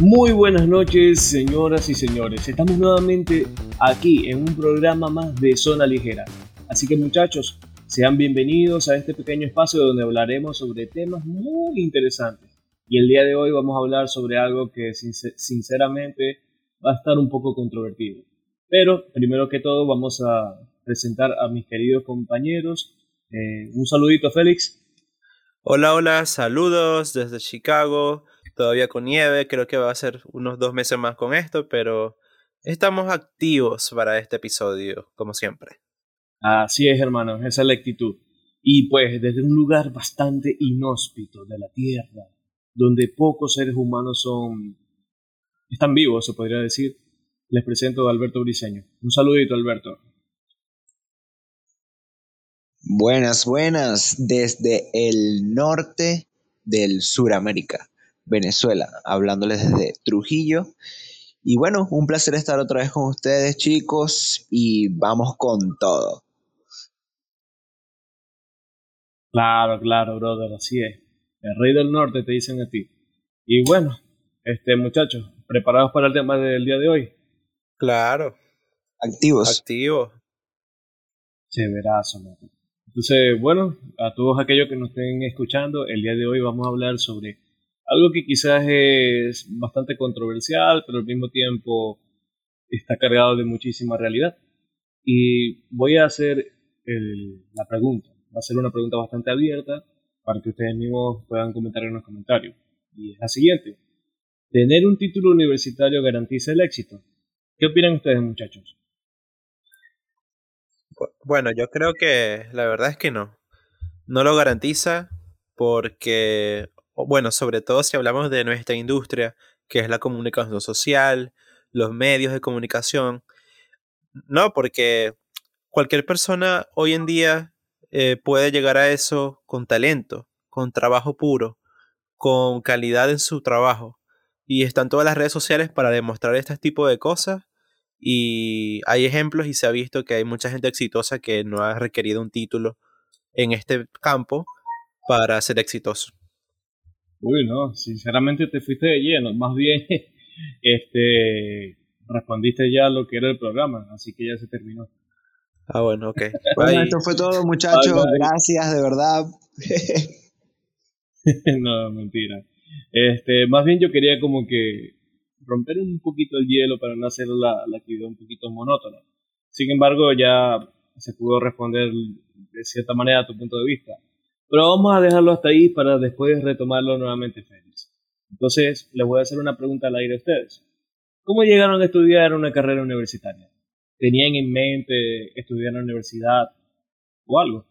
Muy buenas noches, señoras y señores. Estamos nuevamente aquí en un programa más de Zona Ligera. Así que muchachos, sean bienvenidos a este pequeño espacio donde hablaremos sobre temas muy interesantes. Y el día de hoy vamos a hablar sobre algo que sinceramente va a estar un poco controvertido. Pero primero que todo vamos a presentar a mis queridos compañeros. Eh, un saludito, Félix. Hola, hola, saludos desde Chicago todavía con nieve, creo que va a ser unos dos meses más con esto, pero estamos activos para este episodio, como siempre. Así es, hermanos, esa es la actitud. Y pues desde un lugar bastante inhóspito de la Tierra, donde pocos seres humanos son están vivos, se podría decir, les presento a Alberto Briseño. Un saludito, Alberto. Buenas, buenas, desde el norte del Suramérica. Venezuela, hablándoles desde Trujillo. Y bueno, un placer estar otra vez con ustedes, chicos, y vamos con todo. Claro, claro, brother, así es. El rey del norte te dicen a ti. Y bueno, este muchachos, ¿preparados para el tema del día de hoy? Claro. Activos. Activos. Severazo, Entonces, bueno, a todos aquellos que nos estén escuchando, el día de hoy vamos a hablar sobre algo que quizás es bastante controversial, pero al mismo tiempo está cargado de muchísima realidad. Y voy a hacer la pregunta. Va a ser una pregunta bastante abierta para que ustedes mismos puedan comentar en los comentarios. Y es la siguiente. ¿Tener un título universitario garantiza el éxito? ¿Qué opinan ustedes, muchachos? Bueno, yo creo que la verdad es que no. No lo garantiza porque bueno, sobre todo si hablamos de nuestra industria, que es la comunicación social, los medios de comunicación. No, porque cualquier persona hoy en día eh, puede llegar a eso con talento, con trabajo puro, con calidad en su trabajo. Y están todas las redes sociales para demostrar este tipo de cosas. Y hay ejemplos y se ha visto que hay mucha gente exitosa que no ha requerido un título en este campo para ser exitoso. Uy, no, sinceramente te fuiste de lleno. Más bien, este, respondiste ya lo que era el programa, así que ya se terminó. Ah, bueno, ok. bueno, esto fue todo, muchachos. Gracias, de verdad. no, mentira. Este, más bien yo quería como que romper un poquito el hielo para no hacer la, la actividad un poquito monótona. Sin embargo, ya se pudo responder de cierta manera a tu punto de vista. Pero vamos a dejarlo hasta ahí para después retomarlo nuevamente, Félix. Entonces, les voy a hacer una pregunta al aire a ustedes. ¿Cómo llegaron a estudiar una carrera universitaria? ¿Tenían en mente estudiar en la universidad o algo?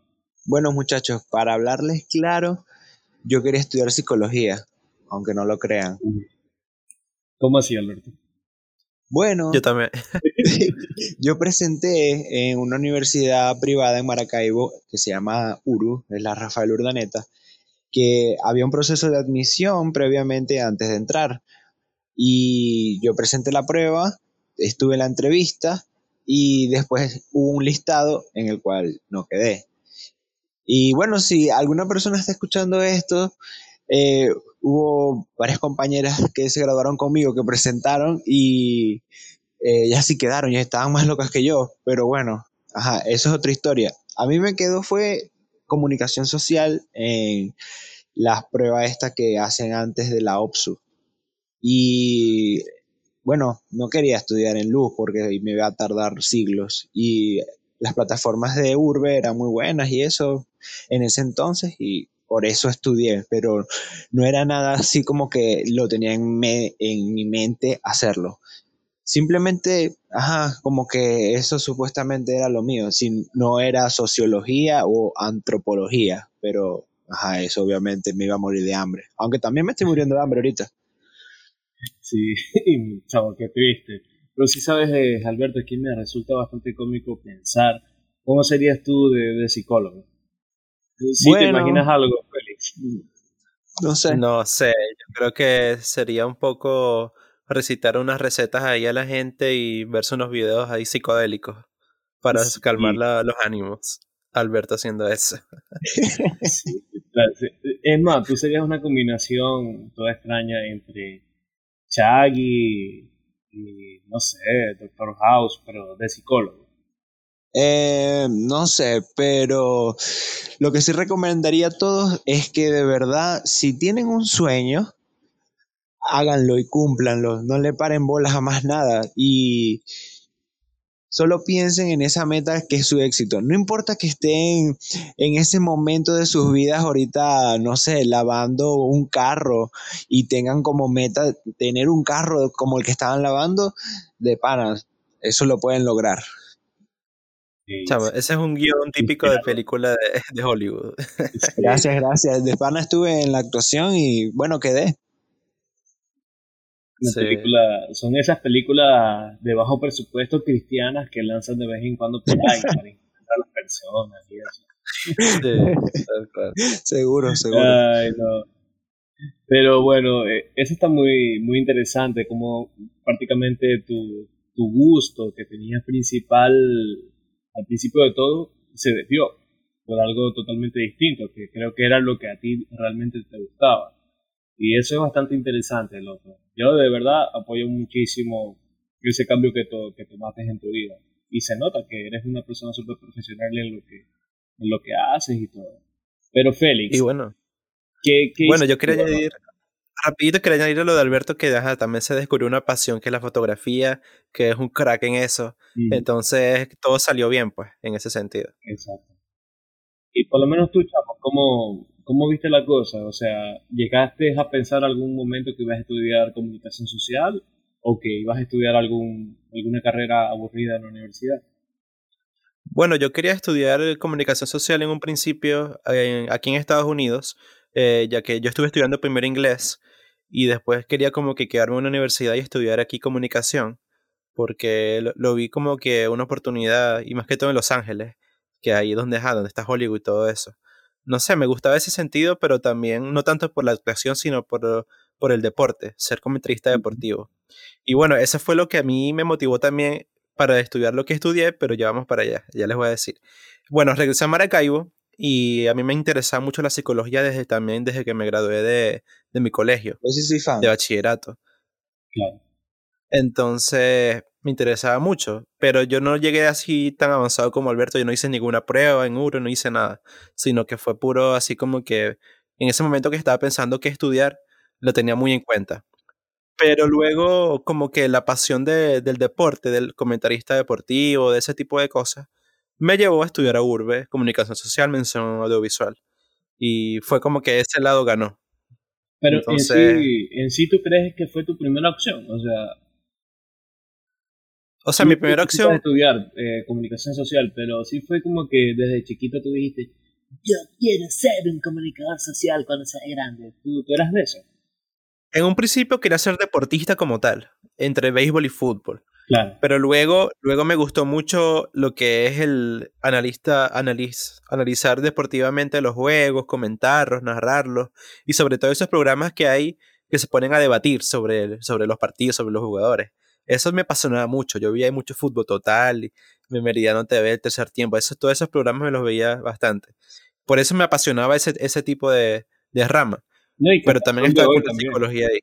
Bueno, muchachos, para hablarles claro, yo quería estudiar psicología, aunque no lo crean. ¿Cómo así, Alberto? Bueno, yo también. yo presenté en una universidad privada en Maracaibo que se llama URU, es la Rafael Urdaneta, que había un proceso de admisión previamente antes de entrar. Y yo presenté la prueba, estuve en la entrevista y después hubo un listado en el cual no quedé. Y bueno, si alguna persona está escuchando esto, eh, hubo varias compañeras que se graduaron conmigo que presentaron y eh, ya sí quedaron, ya estaban más locas que yo, pero bueno, ajá, eso es otra historia. A mí me quedó fue comunicación social en las pruebas estas que hacen antes de la OPSU. Y bueno, no quería estudiar en luz porque me iba a tardar siglos y las plataformas de Urbe eran muy buenas y eso en ese entonces y por eso estudié, pero no era nada así como que lo tenía en, en mi mente hacerlo. Simplemente, ajá, como que eso supuestamente era lo mío, si no era sociología o antropología, pero ajá, eso obviamente me iba a morir de hambre, aunque también me estoy muriendo de hambre ahorita. Sí, chavo, qué triste. Pero si sabes, eh, Alberto, aquí me resulta bastante cómico pensar cómo serías tú de psicólogo. Si te imaginas algo, Félix. No sé. No sé, yo creo que sería un poco recitar unas recetas ahí a la gente y verse unos videos ahí psicodélicos para calmar los ánimos. Alberto haciendo eso. Es más, tú serías una combinación toda extraña entre Shaggy y, no sé, Doctor House, pero de psicólogo. Eh, no sé, pero lo que sí recomendaría a todos es que de verdad, si tienen un sueño, háganlo y cúmplanlo, no le paren bolas a más nada y solo piensen en esa meta que es su éxito. No importa que estén en ese momento de sus vidas ahorita, no sé, lavando un carro y tengan como meta tener un carro como el que estaban lavando, de panas, eso lo pueden lograr. Chavo, ese es un guion típico de película de, Hollywood. Gracias, gracias. De pana estuve en la actuación y bueno, quedé. son esas películas de bajo presupuesto cristianas que lanzan de vez en cuando por ahí para encontrar a las personas y eso. seguro, seguro. Pero bueno, eh, eso está muy, muy interesante, como prácticamente tu, tu gusto que tenías principal al principio de todo se desvió por algo totalmente distinto, que creo que era lo que a ti realmente te gustaba. Y eso es bastante interesante, loco. Yo de verdad apoyo muchísimo ese cambio que, que tomaste en tu vida. Y se nota que eres una persona súper profesional en lo que en lo que haces y todo. Pero Félix. Y bueno. bueno, yo quería añadir rapidito quería añadir lo de Alberto que también se descubrió una pasión que es la fotografía, que es un crack en eso. Entonces todo salió bien, pues, en ese sentido. Exacto. Y por lo menos tú, chamo, ¿cómo, ¿cómo viste la cosa? O sea, ¿llegaste a pensar algún momento que ibas a estudiar comunicación social o que ibas a estudiar algún, alguna carrera aburrida en la universidad? Bueno, yo quería estudiar comunicación social en un principio aquí en Estados Unidos, eh, ya que yo estuve estudiando primero inglés y después quería como que quedarme en una universidad y estudiar aquí comunicación, porque lo, vi como que una oportunidad, y más que todo en Los Ángeles, que ahí donde, donde está Hollywood y todo eso. No sé, me gustaba ese sentido, pero también no tanto por la actuación, sino por, por el deporte, ser comentarista deportivo. Y bueno, eso fue lo que a mí me motivó también para estudiar lo que estudié, pero ya vamos para allá, ya les voy a decir. Bueno, regresé a Maracaibo y a mí me interesa mucho la psicología desde también desde que me gradué de, de mi colegio. Yo sí soy fan. De bachillerato. Claro. Entonces me interesaba mucho, pero yo no llegué así tan avanzado como Alberto, yo no hice ninguna prueba en URO, no hice nada, sino que fue puro así como que en ese momento que estaba pensando qué estudiar, lo tenía muy en cuenta. Pero luego como que la pasión de, del deporte, del comentarista deportivo, de ese tipo de cosas, me llevó a estudiar a Urbe, comunicación social, mención audiovisual. Y fue como que ese lado ganó. Pero en, sí, en sí tú crees que fue tu primera opción, o sea... O sea, mi primera opción... estudiar eh, comunicación social, pero sí fue como que desde chiquito tú dijiste, yo quiero ser un comunicador social cuando sea grande. ¿Tú, tú eras de eso? En un principio quería ser deportista como tal, entre béisbol y fútbol. Pero luego, luego me gustó mucho lo que es el analista, analizar deportivamente los juegos, comentarlos, narrarlos y sobre todo esos programas que hay que se ponen a debatir sobre, sobre los partidos, sobre los jugadores. Eso me apasionaba mucho. Yo veía mucho fútbol total, y Meridiano TV, el tercer tiempo. Eso, todos esos programas me los veía bastante. Por eso me apasionaba ese, ese tipo de, de rama. Pero también estaba con la psicología ahí.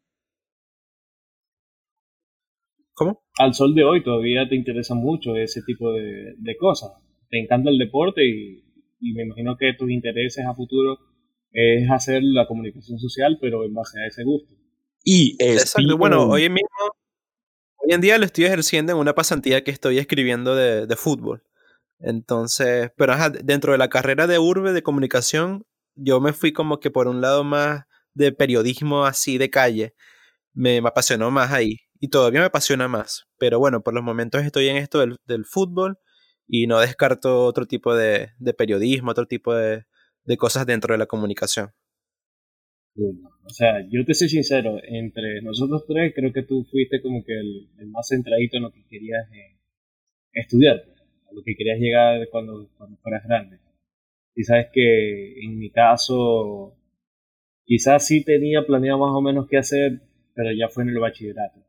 ¿Cómo? Al sol de hoy todavía te interesa mucho ese tipo de, cosas. Te encanta el deporte y, me imagino que tus intereses a futuro es hacer la comunicación social, pero en base a ese gusto. Y Exacto. Bueno, hoy mismo, hoy en día lo estoy ejerciendo en una pasantía que estoy escribiendo de, de fútbol. Entonces, pero ajá, dentro de la carrera de urbe de comunicación, yo me fui como que por un lado más de periodismo así de calle. Me apasionó más ahí y todavía me apasiona más. Pero bueno, por los momentos estoy en esto del, fútbol y no descarto otro tipo de, periodismo, otro tipo de, cosas dentro de la comunicación. O sea, yo te soy sincero, entre nosotros tres creo que tú fuiste como que el, más centradito en lo que querías eh, estudiar, pues, a lo que querías llegar cuando, cuando fueras grande. Y sabes que en mi caso, quizás sí tenía planeado más o menos qué hacer, pero ya fue en el bachillerato.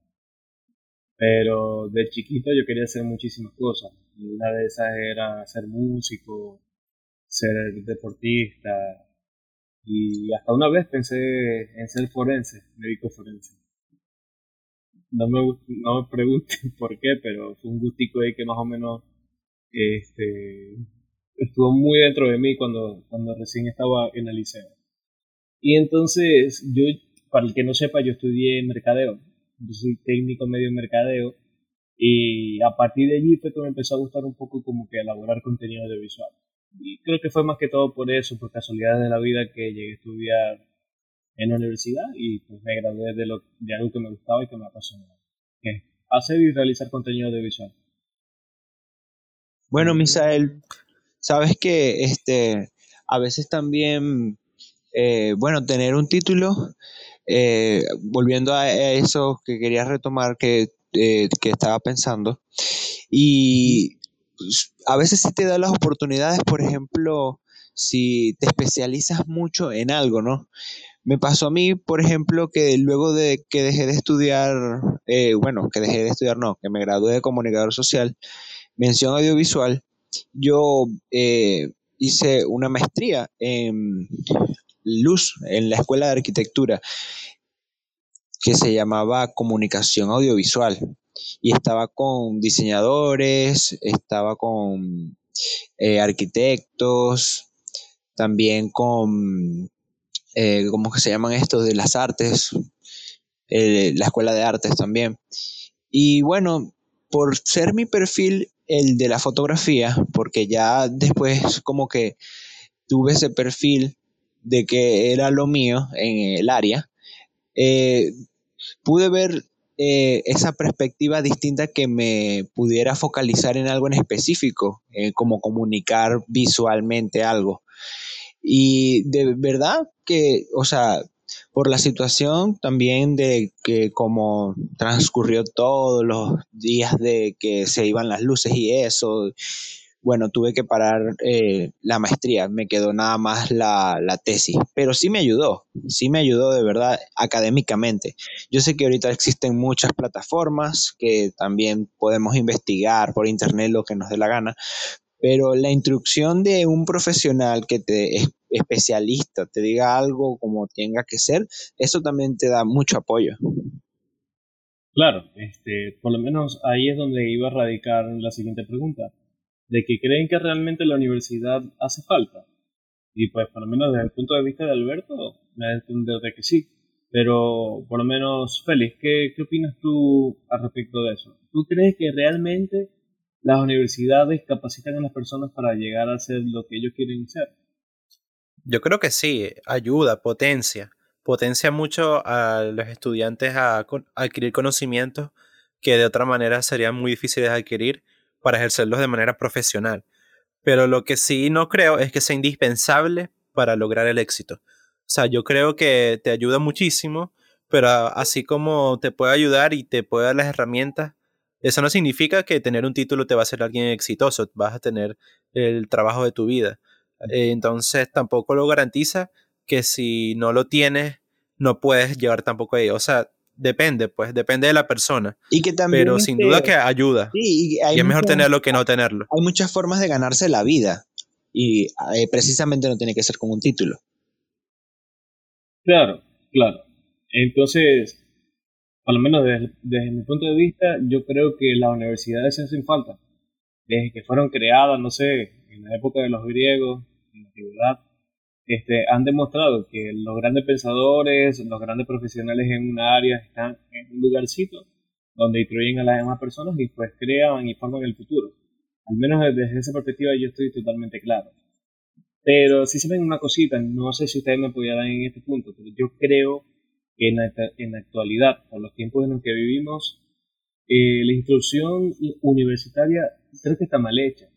Pero de chiquito yo quería hacer muchísimas cosas. una de esas era ser músico, ser deportista y hasta una vez pensé en ser forense, médico forense. No me, no me pregunten por qué, pero fue un gustico ahí que más o menos este, estuvo muy dentro de mí cuando, cuando recién estaba en el liceo. Y entonces, yo, para el que no sepa, yo estudié mercadeo. Yo soy técnico medio en mercadeo. Y a partir de allí fue que me empezó a gustar un poco como que elaborar contenido audiovisual. Y creo que fue más que todo por eso, por casualidades de la vida que llegué a estudiar en la universidad y pues me gradué de, lo, de algo que me gustaba y que me apasionaba. Que hacer y realizar contenido audiovisual. Bueno, Misael, sabes que este, a veces también, eh, bueno, tener un título, eh, volviendo a eso que quería retomar que, eh, que estaba pensando, y pues, a veces sí te da las oportunidades, por ejemplo, si te especializas mucho en algo, ¿no? Me pasó a mí, por ejemplo, que luego de que dejé de estudiar, bueno, que dejé de estudiar, no, que me gradué de comunicador social, mención audiovisual, yo eh, hice una maestría en luz en la escuela de arquitectura que se llamaba comunicación audiovisual y estaba con diseñadores, estaba con eh, arquitectos, también con, eh, ¿cómo que se llaman estos? De las artes, la escuela de artes también. Y bueno, por ser mi perfil el de la fotografía, porque ya después como que tuve ese perfil de que era lo mío en el área, eh, pude ver eh, esa perspectiva distinta que me pudiera focalizar en algo en específico, eh, como comunicar visualmente algo. Y de verdad que, o sea, por la situación también de que como transcurrió todos los días de que se iban las luces y eso, bueno, tuve que parar eh, la maestría, me quedó nada más la, la, tesis, pero sí me ayudó, sí me ayudó de verdad académicamente. Yo sé que ahorita existen muchas plataformas que también podemos investigar por internet lo que nos dé la gana, pero la instrucción de un profesional que te es especialista te diga algo como tenga que ser, eso también te da mucho apoyo. Claro, este, por lo menos ahí es donde iba a radicar la siguiente pregunta, de que creen que realmente la universidad hace falta. Y pues por lo menos desde el punto de vista de Alberto, me da a entender de que sí. Pero por lo menos, Félix, ¿qué, ¿qué opinas tú al respecto de eso? ¿Tú crees que realmente las universidades capacitan a las personas para llegar a ser lo que ellos quieren ser. Yo creo que sí, ayuda, potencia. Potencia mucho a los estudiantes a, adquirir conocimientos que de otra manera serían muy difíciles de adquirir para ejercerlos de manera profesional. Pero lo que sí no creo es que sea indispensable para lograr el éxito. O sea, yo creo que te ayuda muchísimo, pero así como te puede ayudar y te puede dar las herramientas, eso no significa que tener un título te va a hacer alguien exitoso, vas a tener el trabajo de tu vida. Eh, entonces tampoco lo garantiza que si no lo tienes, no puedes llevar tampoco ahí. O sea, depende, pues, depende de la persona. Y que también Pero sin duda que ayuda. y, es mejor tenerlo que no tenerlo. Hay muchas formas de ganarse la vida. Y eh, precisamente no tiene que ser con un título. Claro, claro. Entonces, por lo menos desde, mi punto de vista, yo creo que las universidades hacen falta. Desde que fueron creadas, no sé, en la época de los griegos, en la antigüedad, este, han demostrado que los grandes pensadores, los grandes profesionales en un área están en un lugarcito donde instruyen a las demás personas y pues crean y forman el futuro. Al menos desde esa perspectiva yo estoy totalmente claro. Pero si se ven una cosita, no sé si ustedes me dar en este punto, pero yo creo en la, en la actualidad, por los tiempos en los que vivimos, eh, la instrucción universitaria creo que está mal hecha,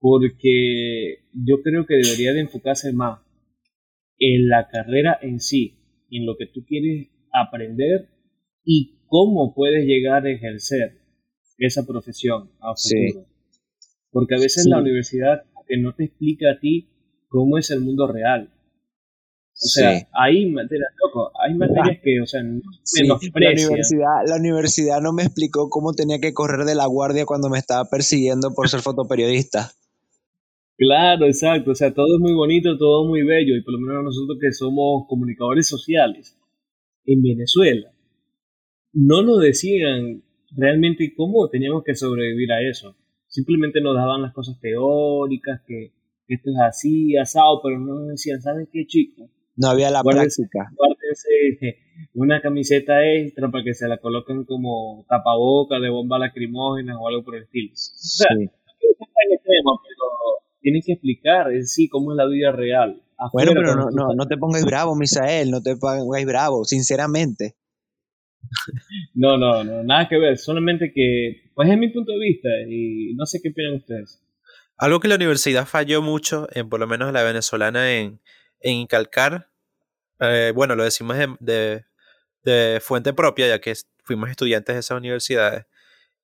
porque yo creo que debería de enfocarse más en la carrera en sí, en lo que tú quieres aprender y cómo puedes llegar a ejercer esa profesión a futuro. Porque a veces la universidad que no te explica a ti cómo es el mundo real. O sea, hay materias, loco, hay materias que, o sea, no la universidad, la universidad no me explicó cómo tenía que correr de la guardia cuando me estaba persiguiendo por ser fotoperiodista. Claro, exacto. O sea, todo es muy bonito, todo muy bello. Y por lo menos nosotros que somos comunicadores sociales en Venezuela, no nos decían realmente cómo teníamos que sobrevivir a eso. Simplemente nos daban las cosas teóricas, que, esto es así, asado, pero no nos decían, ¿saben qué, chico? No había la práctica. una camiseta extra para que se la coloquen como tapaboca de bomba lacrimógena o algo por el estilo. O sea, sí. pero tienen que explicar en sí cómo es la vida real. bueno, pero no, no, no, te pongas bravo, Misael, no te pongas bravo, sinceramente. no, no, no, nada que ver, solamente que, pues es mi punto de vista y no sé qué opinan ustedes. Algo que la universidad falló mucho, en por lo menos la venezolana, en, en incalcar, eh, bueno, lo decimos de, de fuente propia, ya que fuimos estudiantes de esas universidades,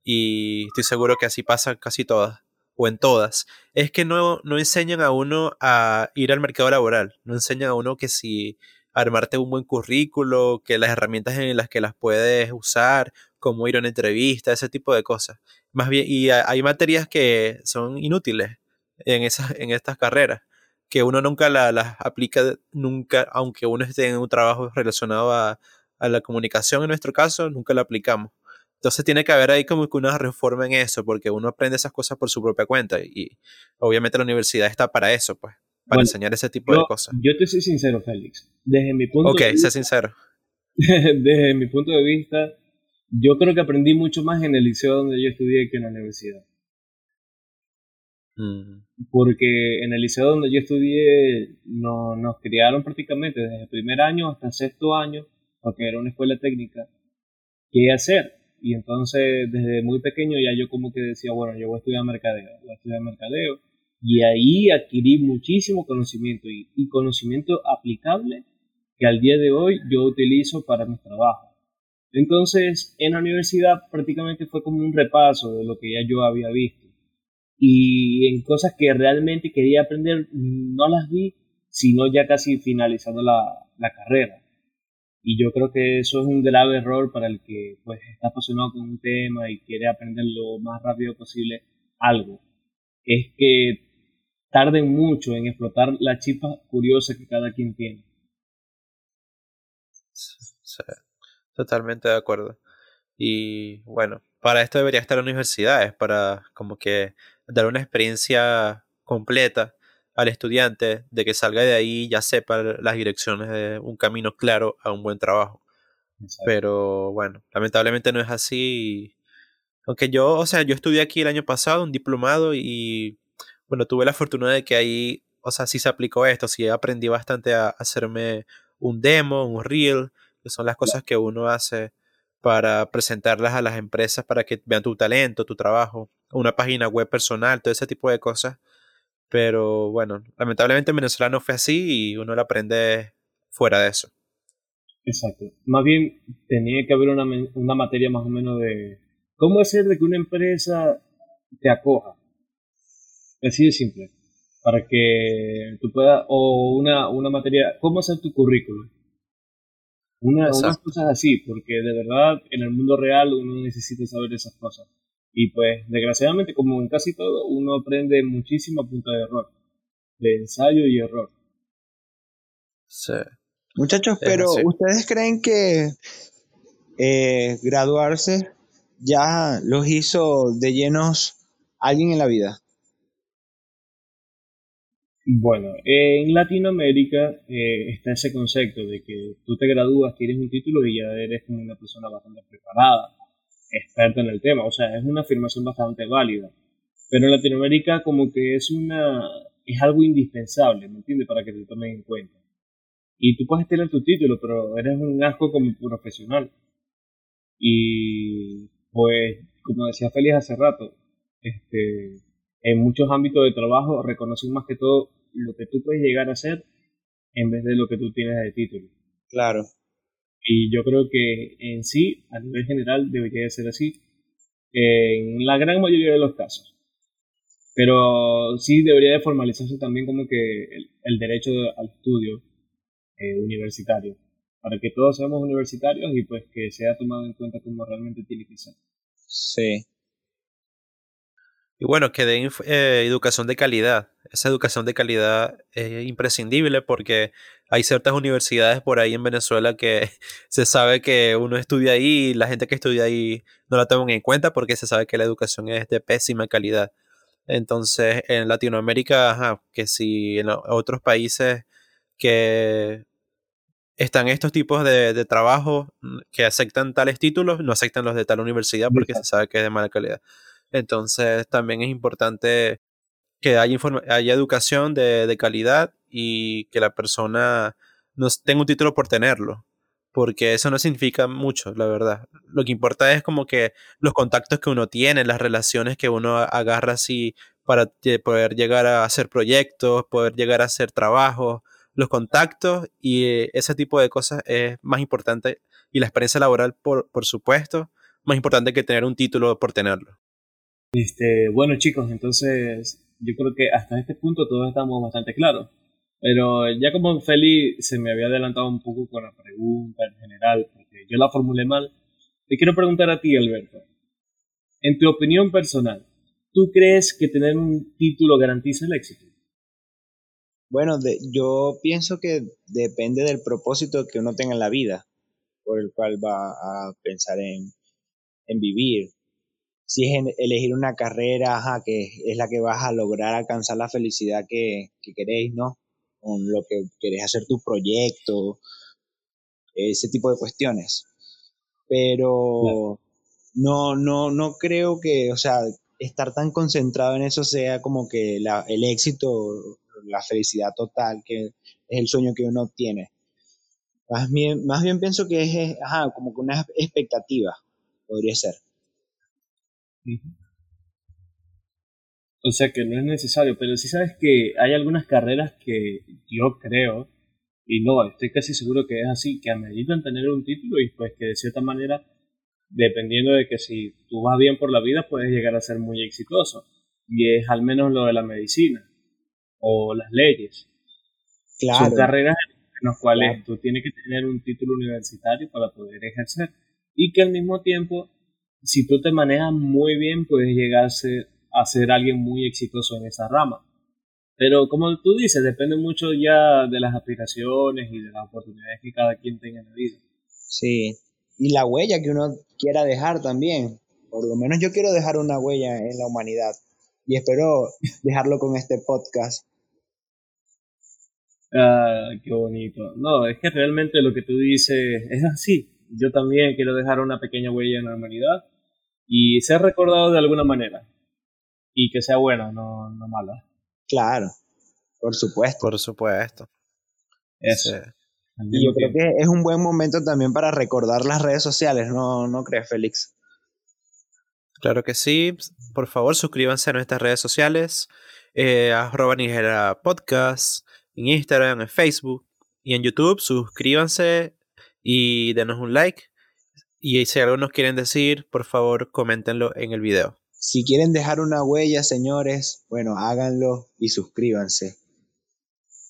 y estoy seguro que así pasa casi todas o en todas, es que no, no enseñan a uno a ir al mercado laboral, no enseñan a uno que si armarte un buen currículo, que las herramientas en las que las puedes usar, cómo ir a una entrevista, ese tipo de cosas. Más bien, y hay materias que son inútiles en, esas, en estas carreras, que uno nunca las aplica, nunca, aunque uno esté en un trabajo relacionado a, a la comunicación, en nuestro caso, nunca la aplicamos. Entonces tiene que haber ahí como que una reforma en eso, porque uno aprende esas cosas por su propia cuenta y, obviamente la universidad está para eso, pues, para enseñar ese tipo de cosas. Yo te soy sincero, Félix. Desde mi punto de vista, sé sincero. desde mi punto de vista, yo creo que aprendí mucho más en el liceo donde yo estudié que en la universidad. Mm. Porque en el liceo donde yo estudié no, nos criaron prácticamente desde el primer año hasta el sexto año, porque era una escuela técnica, qué hacer y entonces desde muy pequeño ya yo como que decía, bueno, yo voy a estudiar mercadeo, voy a estudiar mercadeo. Y ahí adquirí muchísimo conocimiento y, conocimiento aplicable que al día de hoy yo utilizo para mi trabajo. Entonces, en la universidad prácticamente fue como un repaso de lo que ya yo había visto. Y en cosas que realmente quería aprender, no las vi, sino ya casi finalizando la carrera. Y yo creo que eso es un grave error para el que pues está apasionado con un tema y quiere aprender lo más rápido posible algo. Es que tarden mucho en explotar la chispa curiosa que cada quien tiene. Sí, totalmente de acuerdo. Y bueno, para esto debería estar en universidades, para como que dar una experiencia completa al estudiante de que salga de ahí ya sepa las direcciones de un camino claro a un buen trabajo. Pero bueno, lamentablemente no es así. Aunque yo, o sea, yo estudié aquí el año pasado un diplomado y bueno, tuve la fortuna de que ahí, o sea, sí se aplicó esto, sí aprendí bastante a hacerme un demo, un reel, que son las cosas que uno hace para presentarlas a las empresas para que vean tu talento, tu trabajo, una página web personal, todo ese tipo de cosas pero bueno, lamentablemente en Venezuela no fue así y uno lo aprende fuera de eso. Exacto. Más bien tenía que haber una, una materia más o menos de cómo hacer de que una empresa te acoja. Así de simple. Para que tú puedas, o una, una materia, cómo hacer tu currículum. Una, unas cosas así, porque de verdad en el mundo real uno necesita saber esas cosas. Y pues, desgraciadamente, como en casi todo, uno aprende muchísimo a punta de error, de ensayo y error. Sí. Muchachos, pero ¿ustedes creen que eh, graduarse ya los hizo de llenos alguien en la vida? Bueno, en Latinoamérica eh, está ese concepto de que tú te gradúas, tienes un título y ya eres como una persona bastante preparada experto en el tema. O sea, es una afirmación bastante válida. Pero en Latinoamérica como que es una es algo indispensable, ¿me entiendes? Para que te tomen en cuenta. Y tú puedes tener tu título, pero eres un asco como profesional. Y pues, como decía Félix hace rato, este, en muchos ámbitos de trabajo reconocen más que todo lo que tú puedes llegar a hacer en vez de lo que tú tienes de título. Claro. Y yo creo que en sí, a nivel general, debería ser así en la gran mayoría de los casos. Pero sí debería de formalizarse también como que el, derecho al estudio eh, universitario, para que todos seamos universitarios y pues que sea tomado en cuenta como realmente tiene que ser. Sí. Y bueno, que den eh, educación de calidad. Esa educación de calidad es imprescindible porque hay ciertas universidades por ahí en Venezuela que se sabe que uno estudia ahí y la gente que estudia ahí no la toman en cuenta porque se sabe que la educación es de pésima calidad. Entonces, en Latinoamérica, que si en otros países que están estos tipos de, trabajo mm, que aceptan tales títulos, no aceptan los de tal universidad porque se sabe que es de mala calidad. Entonces, también es importante que haya, haya educación de, de, calidad y que la persona no tenga un título por tenerlo, porque eso no significa mucho, la verdad. Lo que importa es como que los contactos que uno tiene, las relaciones que uno agarra así para poder llegar a hacer proyectos, poder llegar a hacer trabajos, los contactos y ese tipo de cosas es más importante y la experiencia laboral, por, por supuesto, más importante que tener un título por tenerlo. Este, bueno chicos, entonces yo creo que hasta este punto todos estamos bastante claros. Pero ya como Feli se me había adelantado un poco con la pregunta en general, porque yo la formulé mal, te quiero preguntar a ti, Alberto. En tu opinión personal, ¿tú crees que tener un título garantiza el éxito? Bueno, yo pienso que depende del propósito que uno tenga en la vida, por el cual va a pensar en, vivir. Si es elegir una carrera que es la que vas a lograr alcanzar la felicidad que, queréis, ¿no? Con lo que querés hacer tu proyecto, ese tipo de cuestiones. Pero no, no, no creo que, o sea, estar tan concentrado en eso sea como que el éxito la felicidad total, que es el sueño que uno tiene. Más bien, más bien pienso que es como que una expectativa, podría ser. O sea que no es necesario, pero si sabes que hay algunas carreras que yo creo, y no, estoy casi seguro que es así, que ameritan tener un título y pues que de cierta manera, dependiendo de que si tú vas bien por la vida, puedes llegar a ser muy exitoso. Y es al menos lo de la medicina o las leyes. Son carreras en las cuales tú tienes que tener un título universitario para poder ejercer y que al mismo tiempo, si tú te manejas muy bien, puedes llegar a ser, alguien muy exitoso en esa rama. Pero como tú dices, depende mucho ya de las aspiraciones y de las oportunidades que cada quien tenga en la vida. Sí, y la huella que uno quiera dejar también. Por lo menos yo quiero dejar una huella en la humanidad y espero dejarlo con este podcast. Ah, qué bonito. No, es que realmente lo que tú dices es así. Yo también quiero dejar una pequeña huella en la humanidad y ser recordado de alguna manera. Y que sea buena, no, no mala. Claro, por supuesto. Por supuesto. Eso. Y yo creo que es un buen momento también para recordar las redes sociales, ¿no, no crees, Félix? Claro que sí. Por favor, suscríbanse a nuestras redes sociales. Eh, arroba Nigera Podcast en Instagram, en Facebook y en YouTube. Suscríbanse y denos un like. Y si algo nos quieren decir, por favor, coméntenlo en el video. Si quieren dejar una huella, señores, bueno, háganlo y suscríbanse.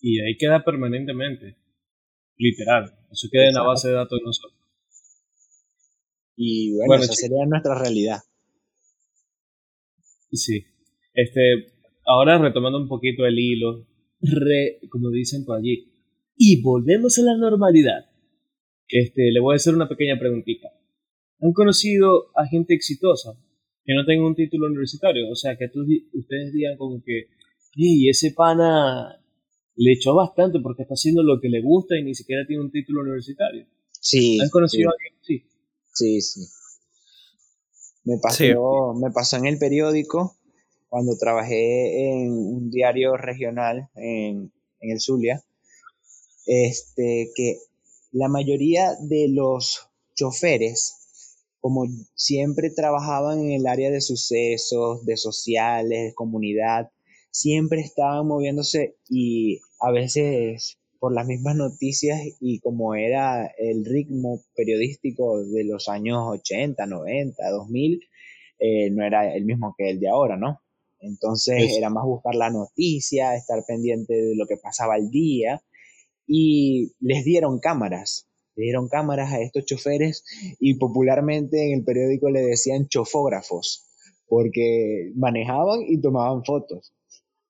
Y ahí queda permanentemente. Literal. Eso queda en la base de datos de nosotros. Y bueno, esa sería nuestra realidad. Sí. Este, ahora retomando un poquito el hilo re, como dicen por allí, y volvemos a la normalidad. Este, le voy a hacer una pequeña preguntita. ¿Han conocido a gente exitosa que no tenga un título universitario? O sea, que ustedes digan como que, y ese pana le echó bastante porque está haciendo lo que le gusta y ni siquiera tiene un título universitario. Sí. ¿Han conocido a alguien? Sí. Sí, sí. Me pasó, me pasó en el periódico cuando trabajé en un diario regional en, el Zulia, este, que la mayoría de los choferes, como siempre trabajaban en el área de sucesos, de sociales, de comunidad, siempre estaban moviéndose y a veces por las mismas noticias y como era el ritmo periodístico de los años 80, 90, 2000, no era el mismo que el de ahora, ¿no? Entonces era más buscar la noticia, estar pendiente de lo que pasaba al día y les dieron cámaras, dieron cámaras a estos choferes y popularmente en el periódico le decían chofógrafos porque manejaban y tomaban fotos.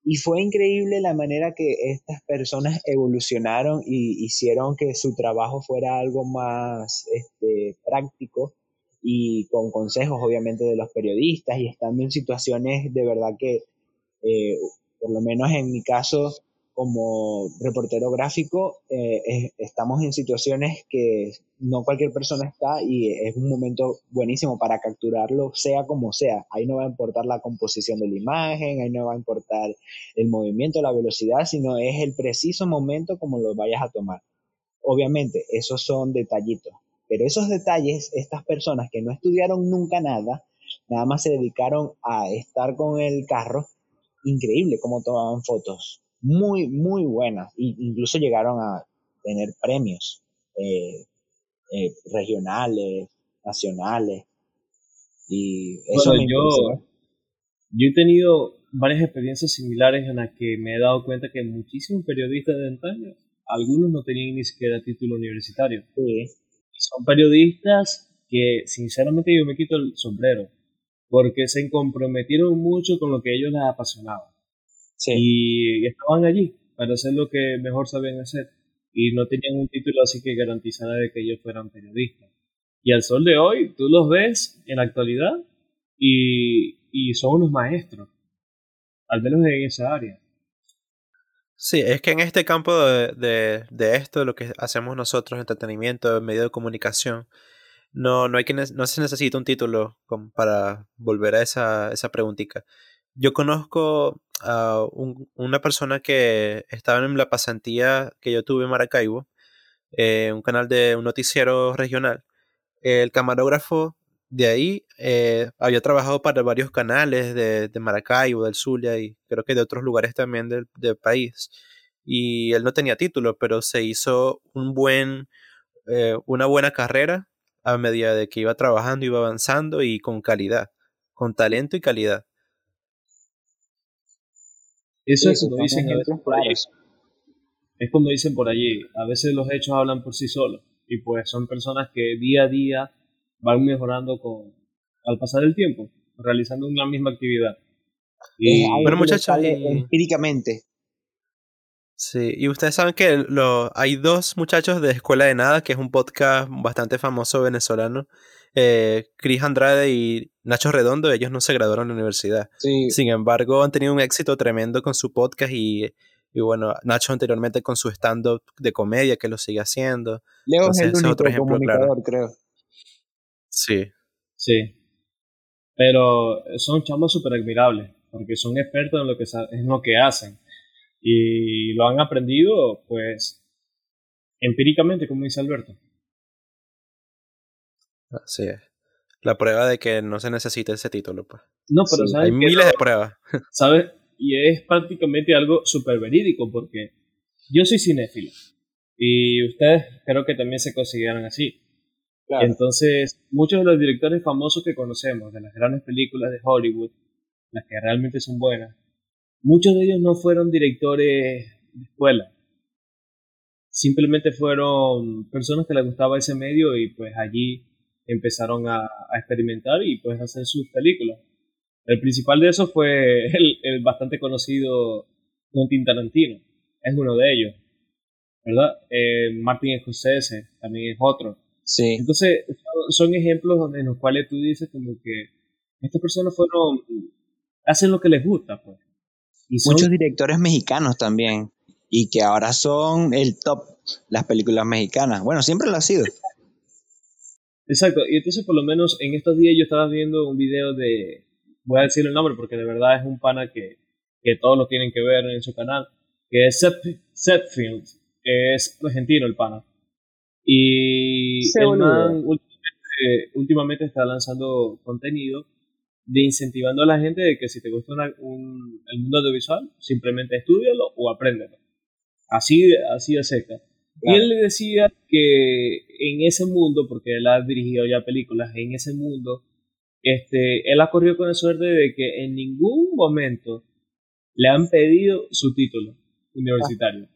Y fue increíble la manera que estas personas evolucionaron y hicieron que su trabajo fuera algo más este, práctico y con consejos obviamente de los periodistas y estando en situaciones de verdad que, eh, por lo menos en mi caso, como reportero gráfico, eh, estamos en situaciones que no cualquier persona está y es un momento buenísimo para capturarlo, sea como sea. Ahí no va a importar la composición de la imagen, ahí no va a importar el movimiento, la velocidad, sino es el preciso momento como lo vayas a tomar. Obviamente, esos son detallitos, pero esos detalles, estas personas que no estudiaron nunca nada, nada más se dedicaron a estar con el carro, increíble cómo tomaban fotos muy, muy buenas. E incluso llegaron a tener premios eh, eh, regionales, nacionales. Y eso yo, yo he tenido varias experiencias similares en las que me he dado cuenta que muchísimos periodistas de antaño, algunos no tenían ni siquiera título universitario. Son periodistas que sinceramente yo me quito el sombrero, porque se comprometieron mucho con lo que ellos les apasionaba. Y estaban allí para hacer lo que mejor sabían hacer. Y no tenían un título así que garantizara de que ellos fueran periodistas. Y al sol de hoy, tú los ves en la actualidad y, y son unos maestros. Al menos en esa área. Sí, es que en este campo de, de, de esto, lo que hacemos nosotros, entretenimiento, medio de comunicación, no, no, hay que, no se necesita un título para volver a esa, esa preguntita. Yo conozco a una persona que estaba en la pasantía que yo tuve en Maracaibo, eh, un canal de un noticiero regional. El camarógrafo de ahí eh, había trabajado para varios canales de, de, Maracaibo, del Zulia y creo que de otros lugares también del, del país. Y él no tenía título, pero se hizo un buen, eh, una buena carrera a medida de que iba trabajando, iba avanzando y con calidad, con talento y calidad. Eso es como dicen por allí. Es como dicen por allí. A veces los hechos hablan por sí solos. Y pues son personas que día a día van mejorando con al pasar el tiempo, realizando una misma actividad. Y, bueno, muchachos, empíricamente. Sí, y ustedes saben que lo, hay dos muchachos de Escuela de Nada, que es un podcast bastante famoso venezolano, eh, Chris Andrade y Nacho Redondo, ellos no se graduaron en la universidad. Sin embargo, han tenido un éxito tremendo con su podcast y, y bueno, Nacho anteriormente con su stand-up de comedia que lo sigue haciendo. Leo es el único otro ejemplo claro. creo. Sí. Sí. Pero son chamos súper admirables, porque son expertos en lo, que, en lo que hacen. Y lo han aprendido, pues, empíricamente, como dice Alberto. Así es. La prueba de que no se necesita ese título, pues. No, pero Hay miles de pruebas. ¿Sabes? Y es prácticamente algo súper verídico, porque yo soy cinéfilo. Y ustedes creo que también se consideran así. Entonces, muchos de los directores famosos que conocemos, de las grandes películas de Hollywood, las que realmente son buenas, muchos de ellos no fueron directores de escuela. Simplemente fueron personas que les gustaba ese medio y pues allí empezaron a, experimentar y pues hacer sus películas. El principal de eso fue el, bastante conocido Quentin Tarantino, es uno de ellos, ¿verdad? Eh, Martin Scorsese también es otro. Sí. Entonces, son ejemplos en los cuales tú dices como que estas personas fueron, hacen lo que les gusta, pues. Y Muchos directores mexicanos también, y que ahora son el top, las películas mexicanas. Bueno, siempre lo ha sido. Exacto, y entonces por lo menos en estos días yo estaba viendo un video de, voy a decir el nombre porque de verdad es un pana que, que todos lo tienen que ver en su canal, que es Setfield, que es argentino el pana. Y el man últimamente, últimamente, está lanzando contenido de incentivando a la gente de que si te gusta un, el mundo audiovisual, simplemente estudialo o apréndelo. Así, así de seca. Y él le decía que en ese mundo, porque él ha dirigido ya películas, en ese mundo, este, él ha corrido con la suerte de que en ningún momento le han pedido su título universitario.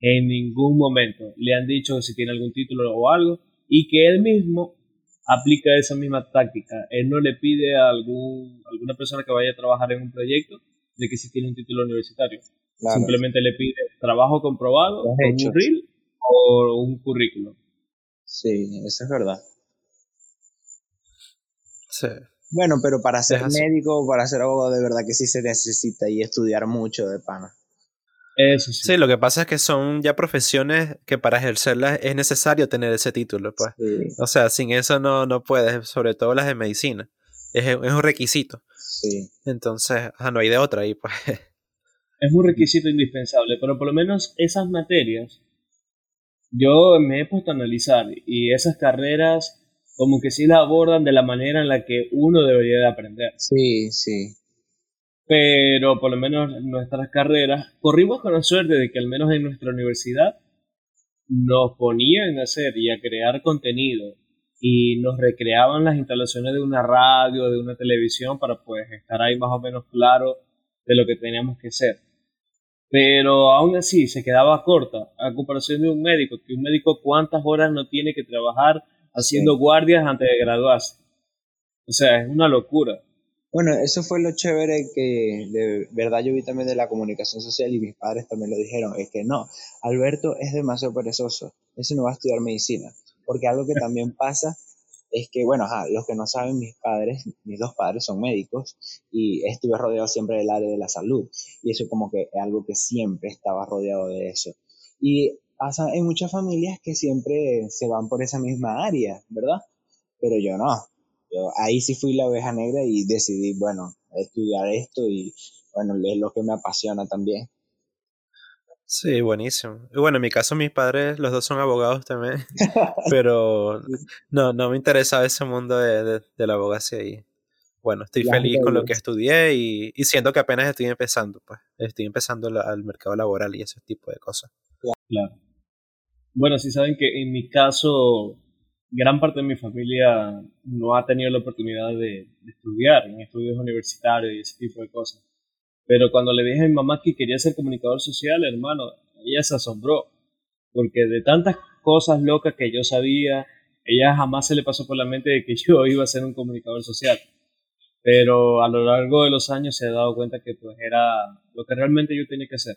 En ningún momento le han dicho si tiene algún título o algo y que él mismo aplica esa misma táctica. Él no le pide a algún, alguna persona que vaya a trabajar en un proyecto de que si tiene un título universitario. Simplemente le pide trabajo comprobado, un reel o un currículum. Sí, eso es verdad. Sí. Bueno, pero para ser médico, para ser abogado, de verdad que sí se necesita y estudiar mucho de pana. Eso sí. sí. lo que pasa es que son ya profesiones que para ejercerlas es necesario tener ese título, pues. O sea, sin eso no, no puedes, sobre todo las de medicina. Es, es un requisito. Sí. Entonces, no hay de otra ahí, pues. Es un requisito indispensable, pero por lo menos esas materias yo me he puesto a analizar y esas carreras como que sí la abordan de la manera en la que uno debería de aprender. Sí, sí. Pero por lo menos en nuestras carreras corrimos con la suerte de que al menos en nuestra universidad nos ponían a hacer y a crear contenido y nos recreaban las instalaciones de una radio, de una televisión para pues estar ahí más o menos claro de lo que teníamos que hacer pero aún así se quedaba corta a comparación de un médico, que un médico cuántas horas no tiene que trabajar haciendo guardias antes de graduarse. O sea, es una locura. Bueno, eso fue lo chévere que de verdad yo vi también de la comunicación social y mis padres también lo dijeron, es que no, Alberto es demasiado perezoso, ese no va a estudiar medicina, porque algo que también pasa es que, bueno, los que no saben, mis padres, mis dos padres son médicos y estuve rodeado siempre del área de la salud y eso como que es algo que siempre estaba rodeado de eso. Y pasa en muchas familias que siempre se van por esa misma área, ¿verdad? Pero yo no. Yo ahí sí fui la oveja negra y decidí, bueno, estudiar esto y, bueno, es lo que me apasiona también. Sí, buenísimo. Y bueno, en mi caso mis padres, los dos son abogados también, pero no, no me interesaba ese mundo de, de, la abogacía y bueno, estoy feliz con lo que estudié y, y, siento que apenas estoy empezando, pues estoy empezando al mercado laboral y ese tipo de cosas. Claro. Bueno, sí saben que en mi caso, gran parte de mi familia no ha tenido la oportunidad de, de estudiar en estudios universitarios y ese tipo de cosas. Pero cuando le dije a mi mamá que quería ser comunicador social, hermano, ella se asombró. Porque de tantas cosas locas que yo sabía, ella jamás se le pasó por la mente de que yo iba a ser un comunicador social. Pero a lo largo de los años se ha dado cuenta que pues era lo que realmente yo tenía que hacer.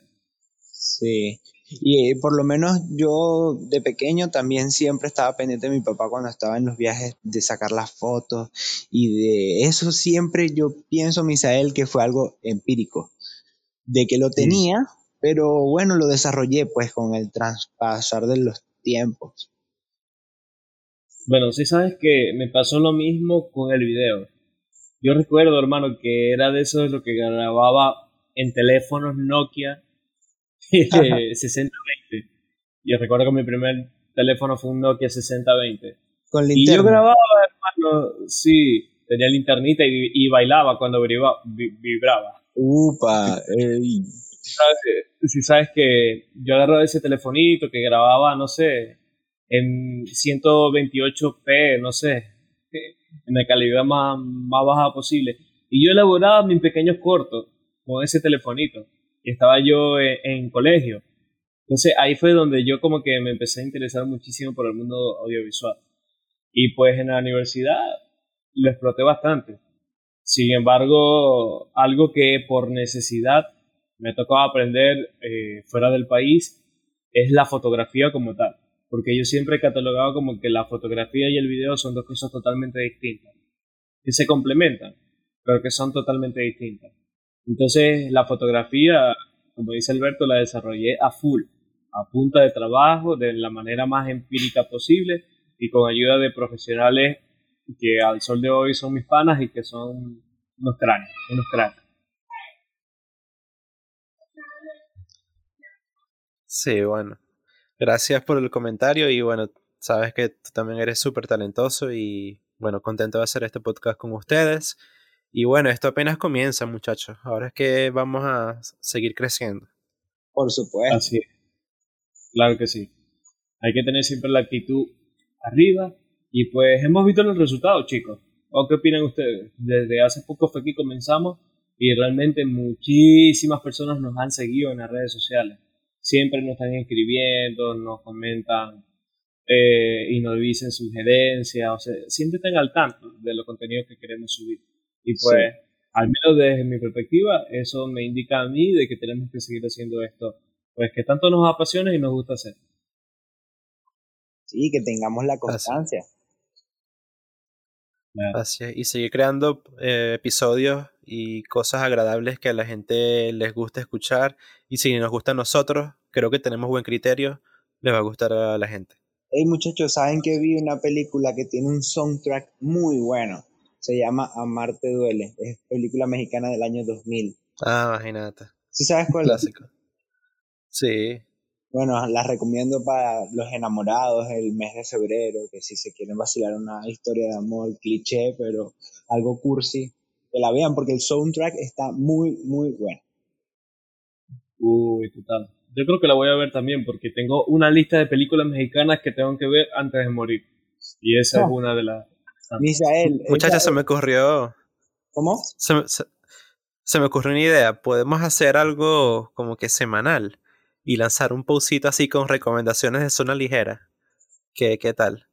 Sí, y eh, por lo menos yo de pequeño también siempre estaba pendiente de mi papá cuando estaba en los viajes de sacar las fotos y de eso siempre yo pienso, Misael, que fue algo empírico, de que lo tenía, pero bueno, lo desarrollé pues con el traspasar de los tiempos. Bueno, sí sabes que me pasó lo mismo con el video. Yo recuerdo, hermano, que era de eso de lo que grababa en teléfonos Nokia 6020. Yo recuerdo que mi primer teléfono fue un Nokia 6020. Con linterna. Y yo grababa, hermano, sí, tenía linternita y, y bailaba cuando vibraba. Upa, Si sabes que yo agarraba ese telefonito que grababa, no sé, en 128p, no sé, en la calidad más, más baja posible. Y yo elaboraba mis pequeños cortos con ese telefonito y estaba yo en, en, colegio. Entonces ahí fue donde yo como que me empecé a interesar muchísimo por el mundo audiovisual. Y pues en la universidad lo exploté bastante. Sin embargo, algo que por necesidad me tocó aprender eh, fuera del país es la fotografía como tal. Porque yo siempre he catalogado como que la fotografía y el video son dos cosas totalmente distintas. Que se complementan, pero que son totalmente distintas. Entonces, la fotografía, como dice Alberto, la desarrollé a full, a punta de trabajo, de la manera más empírica posible y con ayuda de profesionales que al sol de hoy son mis panas y que son unos cráneos, unos cráneos. Sí, bueno. Gracias por el comentario y bueno, sabes que tú también eres súper talentoso y bueno, contento de hacer este podcast con ustedes. Y bueno, esto apenas comienza, muchachos. Ahora es que vamos a seguir creciendo. Por supuesto. Así es. Claro que sí. Hay que tener siempre la actitud arriba. Y pues hemos visto los resultados, chicos. ¿O qué opinan ustedes? Desde hace poco fue que comenzamos y realmente muchísimas personas nos han seguido en las redes sociales. Siempre nos están escribiendo, nos comentan eh, y nos dicen sugerencias, o sea, siempre estén al tanto de los contenidos que queremos subir. Y pues, al menos desde mi perspectiva, eso me indica a mí de que tenemos que seguir haciendo esto, pues que tanto nos apasiona y nos gusta hacer. Sí, que tengamos la constancia. Así Y seguir creando eh, episodios y cosas agradables que a la gente les gusta escuchar. Y si nos gusta a nosotros, creo que tenemos buen criterio, les va a gustar a la gente. Hey muchachos, ¿saben que vi una película que tiene un soundtrack muy bueno? Se llama Amarte duele. Es película mexicana del año 2000. Ah, imagínate. ¿Sí sabes cuál Clásico. Sí. Bueno, la recomiendo para los enamorados el mes de febrero, que si se quieren vacilar una historia de amor cliché, pero algo cursi, que la vean porque el soundtrack está muy, muy bueno. Uy, total. Yo creo que la voy a ver también porque tengo una lista de películas mexicanas que tengo que ver antes de morir. Y esa es una de las... Misael. Muchachos, se me ocurrió... ¿Cómo? Se, se me ocurrió una idea. Podemos hacer algo como que semanal y lanzar un postcito así con recomendaciones de zona ligera. ¿Qué, qué tal?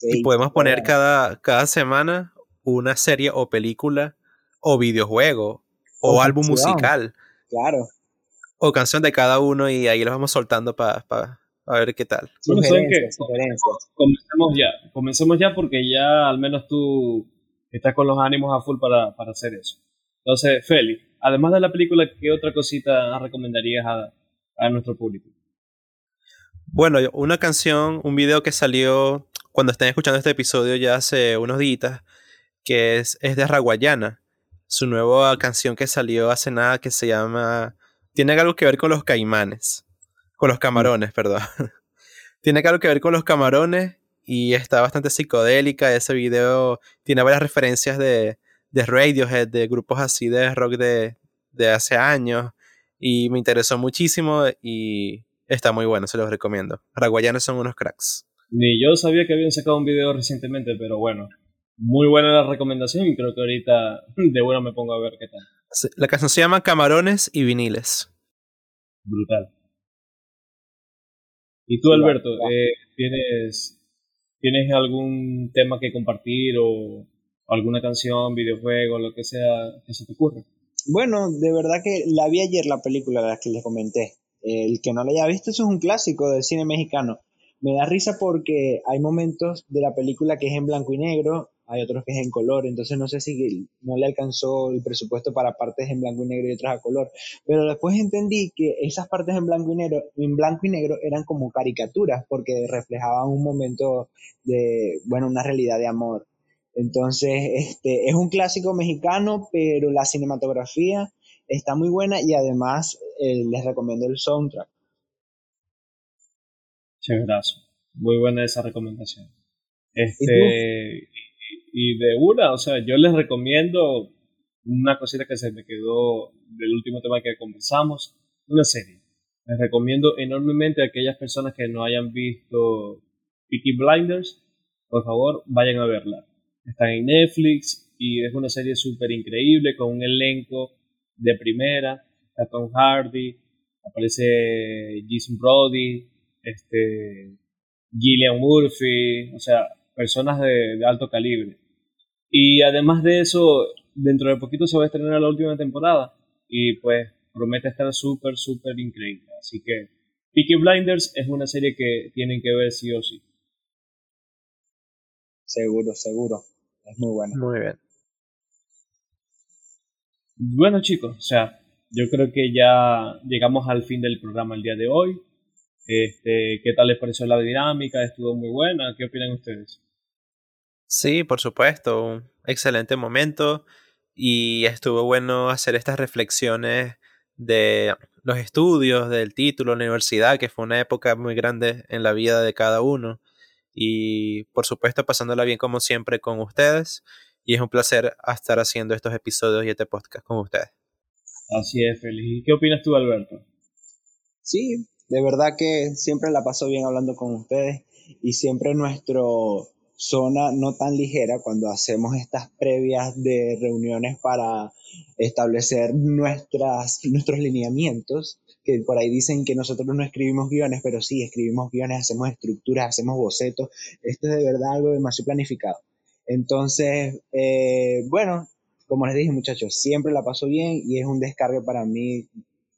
y podemos poner cada, cada semana una serie o película o videojuego o, álbum musical. Claro. O canción de cada uno y ahí los vamos soltando para ver qué tal. Comencemos ya. Comencemos ya porque ya al menos tú estás con los ánimos a full para, para hacer eso. Entonces, Feli, además de la película, ¿qué otra cosita recomendarías a, a nuestro público? Bueno, una canción, un video que salió cuando estén escuchando este episodio ya hace unos días, que es, es de Raguayana. Su nueva canción que salió hace nada que se llama... Tiene algo que ver con los caimanes. Con los camarones, perdón. tiene algo que ver con los camarones y está bastante psicodélica. Ese video tiene varias referencias de, de Radiohead, de grupos así de rock de, de hace años y me interesó muchísimo y está muy bueno, se los recomiendo. Paraguayanos son unos cracks. Ni yo sabía que habían sacado un video recientemente, pero bueno, muy buena la recomendación y creo que ahorita de bueno me pongo a ver qué tal. La canción se llama Camarones y Viniles. Brutal. ¿Y tú, Alberto, eh, ¿tienes, ¿tienes algún tema que compartir o alguna canción, videojuego, lo que sea que se te ocurra? Bueno, de verdad que la vi ayer la película de la que les comenté. El que no la haya visto, eso es un clásico del cine mexicano. Me da risa porque hay momentos de la película que es en blanco y negro, hay otros que es en color, entonces no sé si no le alcanzó el presupuesto para partes en blanco y negro y otras a color. Pero después entendí que esas partes en blanco y negro, en blanco y negro eran como caricaturas porque reflejaban un momento de, bueno, una realidad de amor. Entonces, este, es un clásico mexicano, pero la cinematografía está muy buena y además eh, les recomiendo el soundtrack. gracias. Muy buena esa recomendación. Este, ¿Y, de una, o sea, yo les recomiendo una cosita que se me quedó del último tema que conversamos, una serie. Les recomiendo enormemente a aquellas personas que no hayan visto Peaky Blinders, por favor, vayan a verla Está en Netflix y es una serie súper increíble con un elenco de primera. Está Tom Hardy, aparece Jason Brody, este, Gillian Murphy, o sea, personas de, de, alto calibre. Y además de eso, dentro de poquito se va a estrenar la última temporada y pues promete estar súper, súper increíble. Así que Peaky Blinders es una serie que tienen que ver sí o sí. Seguro, seguro. Es muy bueno. Muy bien. Bueno chicos, o sea, yo creo que ya llegamos al fin del programa el día de hoy. Este, ¿Qué tal les pareció la dinámica? Estuvo muy buena. ¿Qué opinan ustedes? Sí, por supuesto. Un excelente momento. Y estuvo bueno hacer estas reflexiones de los estudios, del título, la universidad, que fue una época muy grande en la vida de cada uno y por supuesto pasándola bien como siempre con ustedes y es un placer estar haciendo estos episodios y este podcast con ustedes. Así es, feliz. ¿Qué opinas tú, Alberto? Sí, de verdad que siempre la paso bien hablando con ustedes y siempre nuestro zona no tan ligera cuando hacemos estas previas de reuniones para establecer nuestras, nuestros lineamientos que por ahí dicen que nosotros no escribimos guiones, pero sí, escribimos guiones, hacemos estructuras, hacemos bocetos. Esto es de verdad algo demasiado planificado. Entonces, eh, bueno, como les dije muchachos, siempre la paso bien y es un descargue para mí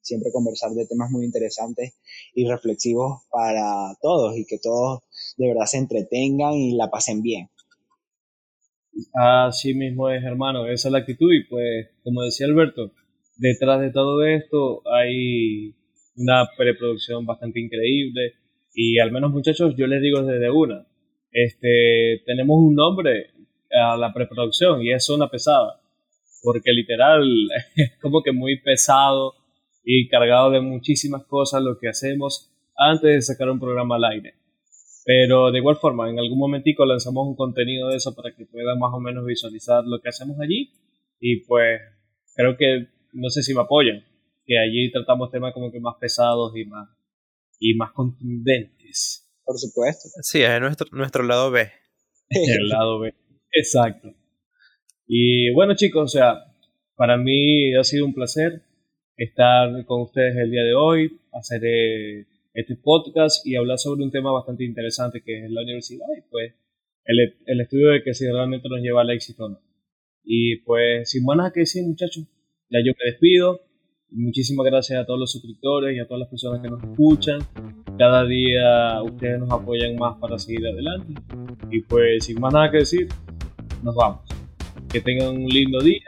siempre conversar de temas muy interesantes y reflexivos para todos y que todos de verdad se entretengan y la pasen bien. Así mismo es, hermano, esa es la actitud y pues, como decía Alberto, detrás de todo esto hay una preproducción bastante increíble y al menos muchachos yo les digo desde una, este, tenemos un nombre a la preproducción y es zona pesada, porque literal es como que muy pesado y cargado de muchísimas cosas lo que hacemos antes de sacar un programa al aire. Pero de igual forma, en algún momentico lanzamos un contenido de eso para que puedan más o menos visualizar lo que hacemos allí. Y pues creo que, no sé si me apoyan, que allí tratamos temas como que más pesados y más, y más contundentes. Por supuesto. Sí, es nuestro, nuestro lado B. El lado B. Exacto. Y bueno chicos, o sea, para mí ha sido un placer estar con ustedes el día de hoy, hacer eh, este podcast y hablar sobre un tema bastante interesante que es la universidad y pues el, el estudio de que si realmente nos lleva al éxito o no. Y pues sin más nada que decir muchachos, ya yo me despido. Muchísimas gracias a todos los suscriptores y a todas las personas que nos escuchan. Cada día ustedes nos apoyan más para seguir adelante. Y pues sin más nada que decir, nos vamos. Que tengan un lindo día